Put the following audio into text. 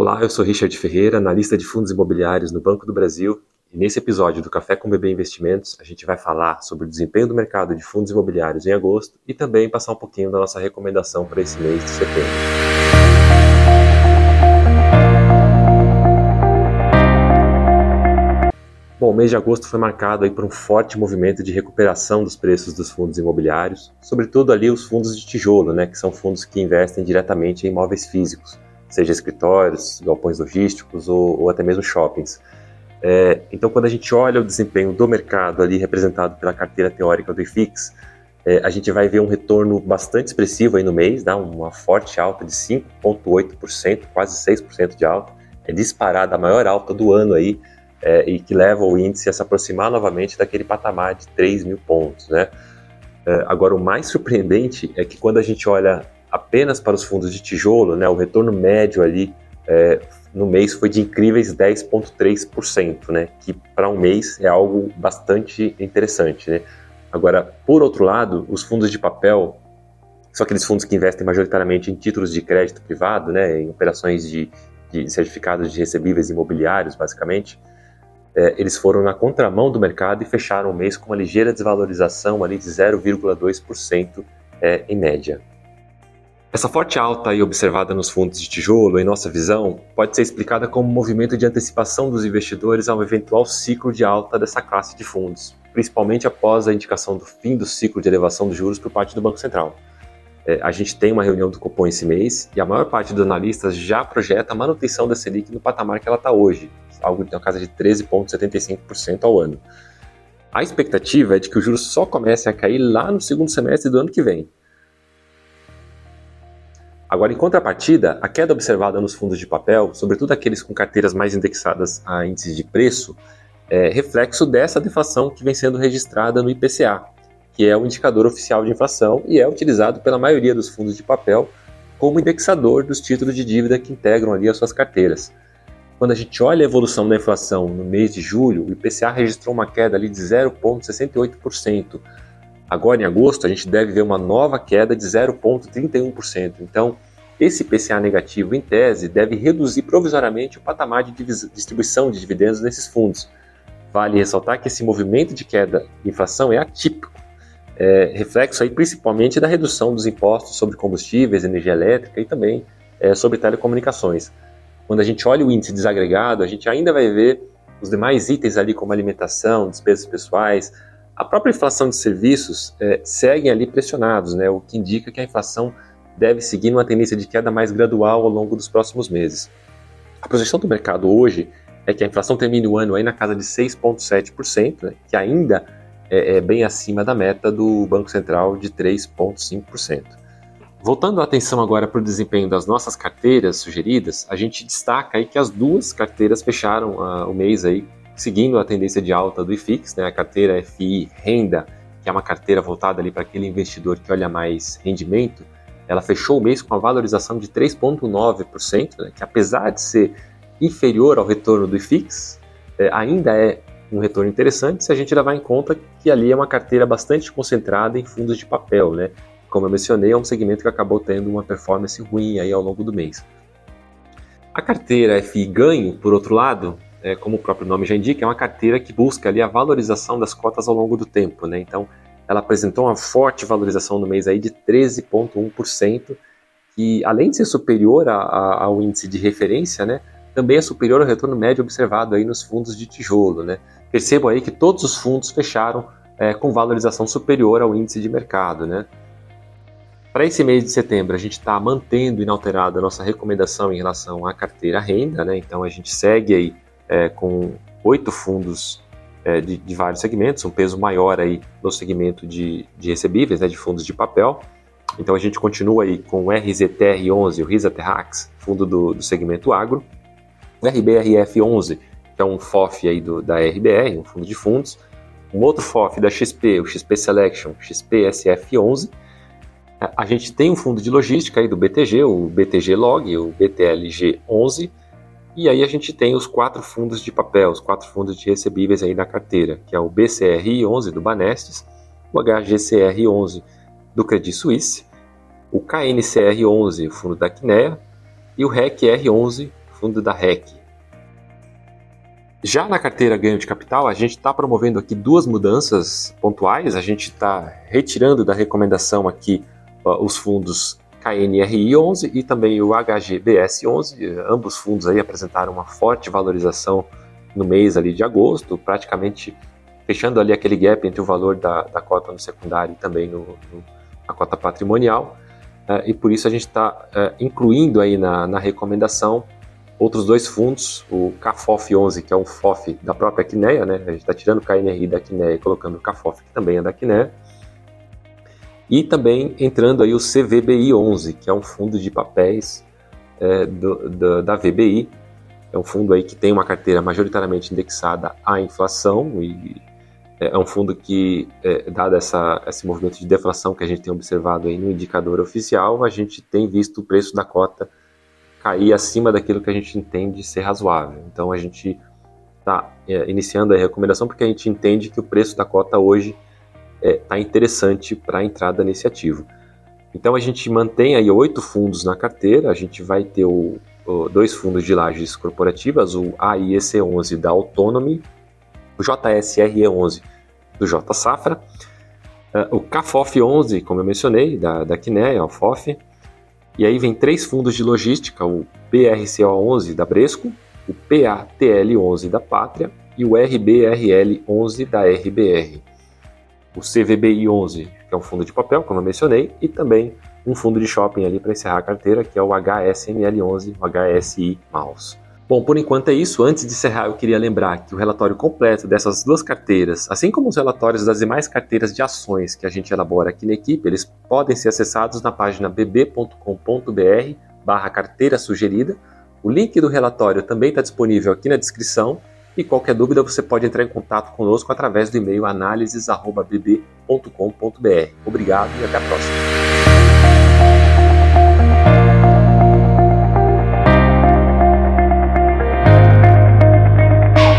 Olá, eu sou Richard Ferreira, analista de fundos imobiliários no Banco do Brasil. E nesse episódio do Café com BB Investimentos, a gente vai falar sobre o desempenho do mercado de fundos imobiliários em agosto e também passar um pouquinho da nossa recomendação para esse mês de setembro. Bom, o mês de agosto foi marcado aí por um forte movimento de recuperação dos preços dos fundos imobiliários, sobretudo ali os fundos de tijolo, né, que são fundos que investem diretamente em imóveis físicos seja escritórios, galpões logísticos ou, ou até mesmo shoppings. É, então, quando a gente olha o desempenho do mercado ali representado pela carteira teórica do IFIX, é, a gente vai ver um retorno bastante expressivo aí no mês, dá uma forte alta de 5,8%, quase 6% de alta, é disparada a maior alta do ano aí, é, e que leva o índice a se aproximar novamente daquele patamar de 3 mil pontos, né? É, agora, o mais surpreendente é que quando a gente olha apenas para os fundos de tijolo, né, o retorno médio ali é, no mês foi de incríveis 10,3%, né, que para um mês é algo bastante interessante. Né? Agora, por outro lado, os fundos de papel, são aqueles fundos que investem majoritariamente em títulos de crédito privado, né, em operações de, de certificados de recebíveis imobiliários, basicamente, é, eles foram na contramão do mercado e fecharam o mês com uma ligeira desvalorização ali de 0,2% é, em média. Essa forte alta aí observada nos fundos de tijolo, em nossa visão, pode ser explicada como um movimento de antecipação dos investidores a um eventual ciclo de alta dessa classe de fundos, principalmente após a indicação do fim do ciclo de elevação dos juros por parte do Banco Central. É, a gente tem uma reunião do Copom esse mês e a maior parte dos analistas já projeta a manutenção da Selic no patamar que ela está hoje, algo na casa de 13,75% ao ano. A expectativa é de que o juros só comece a cair lá no segundo semestre do ano que vem, Agora, em contrapartida, a queda observada nos fundos de papel, sobretudo aqueles com carteiras mais indexadas a índices de preço, é reflexo dessa deflação que vem sendo registrada no IPCA, que é o indicador oficial de inflação e é utilizado pela maioria dos fundos de papel como indexador dos títulos de dívida que integram ali as suas carteiras. Quando a gente olha a evolução da inflação no mês de julho, o IPCA registrou uma queda ali de 0,68%, Agora, em agosto, a gente deve ver uma nova queda de 0,31%. Então, esse PCA negativo, em tese, deve reduzir provisoriamente o patamar de distribuição de dividendos nesses fundos. Vale ressaltar que esse movimento de queda de inflação é atípico, é, reflexo aí principalmente da redução dos impostos sobre combustíveis, energia elétrica e também é, sobre telecomunicações. Quando a gente olha o índice desagregado, a gente ainda vai ver os demais itens ali como alimentação, despesas pessoais, a própria inflação de serviços é, seguem ali pressionados, né, o que indica que a inflação deve seguir uma tendência de queda mais gradual ao longo dos próximos meses. A projeção do mercado hoje é que a inflação termine o ano aí na casa de 6,7%, né, que ainda é, é, bem acima da meta do Banco Central de 3,5%. Voltando a atenção agora para o desempenho das nossas carteiras sugeridas, a gente destaca aí que as duas carteiras fecharam uh, o mês aí seguindo a tendência de alta do IFIX, né, a carteira FI Renda, que é uma carteira voltada ali para aquele investidor que olha mais rendimento, ela fechou o mês com uma valorização de 3,9%, né, que apesar de ser inferior ao retorno do IFIX, é, ainda é um retorno interessante se a gente levar em conta que ali é uma carteira bastante concentrada em fundos de papel, né? Como eu mencionei, é um segmento que acabou tendo uma performance ruim aí ao longo do mês. A carteira FI Ganho, por outro lado, é, como o próprio nome já indica, é uma carteira que busca ali a valorização das cotas ao longo do tempo, né? Então, ela apresentou uma forte valorização no mês aí de 13,1%, que além de ser superior a, a, ao índice de referência, né, também é superior ao retorno médio observado aí nos fundos de tijolo, né? Percebam aí que todos os fundos fecharam é, com valorização superior ao índice de mercado, né? Para esse mês de setembro, a gente está mantendo inalterada a nossa recomendação em relação à carteira renda, né? Então a gente segue aí é, com oito fundos é, de, de, vários segmentos, um peso maior aí no segmento de, de recebíveis, né, de fundos de papel. Então a gente continua aí com o RZTR11, o RISA Terrax, fundo do, do segmento agro, o RBRF11, que é um FOF aí do, da RBR, um fundo de fundos, um outro FOF da XP, o XP Selection, XPSF11. A gente tem um fundo de logística aí do BTG, o BTG Log, o BTLG11, e aí a gente tem os quatro fundos de papel, os quatro fundos de recebíveis aí na carteira, que é o BCR11 do Banestes, o HGCR11 do Credit Suisse, o KNCR11, o fundo da Quinea, e o RECR11, fundo da REC. Já na carteira ganho de capital, a gente está promovendo aqui duas mudanças pontuais. A gente está retirando da recomendação aqui uh, os fundos KNRI 11 e também o HGBS 11. Ambos fundos aí apresentaram uma forte valorização no mês ali de agosto, praticamente fechando ali aquele gap entre o valor da, da cota no secundário e também no, no, na cota patrimonial. Uh, e por isso a gente está uh, incluindo aí na, na recomendação outros dois fundos, o CAFOF 11, que é um FOF da própria Quineia, né? A gente está tirando o KNRI da Quineia e colocando o CAFOF, que também é da Quineia. E também entrando aí o CVBI 11, que é um fundo de papéis é, do, do, da VBI. É um fundo aí que tem uma carteira majoritariamente indexada à inflação e é, é um fundo que, é, dado essa, esse movimento de deflação que a gente tem observado aí no indicador oficial, a gente tem visto o preço da cota cair acima daquilo que a gente entende ser razoável. Então a gente está é, iniciando a recomendação porque a gente entende que o preço da cota hoje está é, interessante para a entrada nesse ativo. Então a gente mantém aí oito fundos na carteira, a gente vai ter o, o, dois fundos de lajes corporativas, o AIEC11 da Autonomy, o JSRE11 do J Safra, uh, o CAFOF 11, como eu mencionei, da, da Quinéia, o FOF, e aí vem três fundos de logística, o PRCO11 da Bresco, o PATL11 da Pátria e o RBRL11 da RBR. O CVBI11, que é um fundo de papel, como eu mencionei, e também um fundo de shopping ali para encerrar a carteira, que é o HSML11, o HSI Mouse. Bom, por enquanto é isso. Antes de encerrar, eu queria lembrar que o relatório completo dessas duas carteiras, assim como os relatórios das demais carteiras de ações que a gente elabora aqui na equipe, eles podem ser acessados na página bb.com.br barra carteira sugerida. O link do relatório também está disponível aqui na descrição e qualquer dúvida você pode entrar em contato conosco através do e-mail análises.bb.com.br. Obrigado e até a próxima.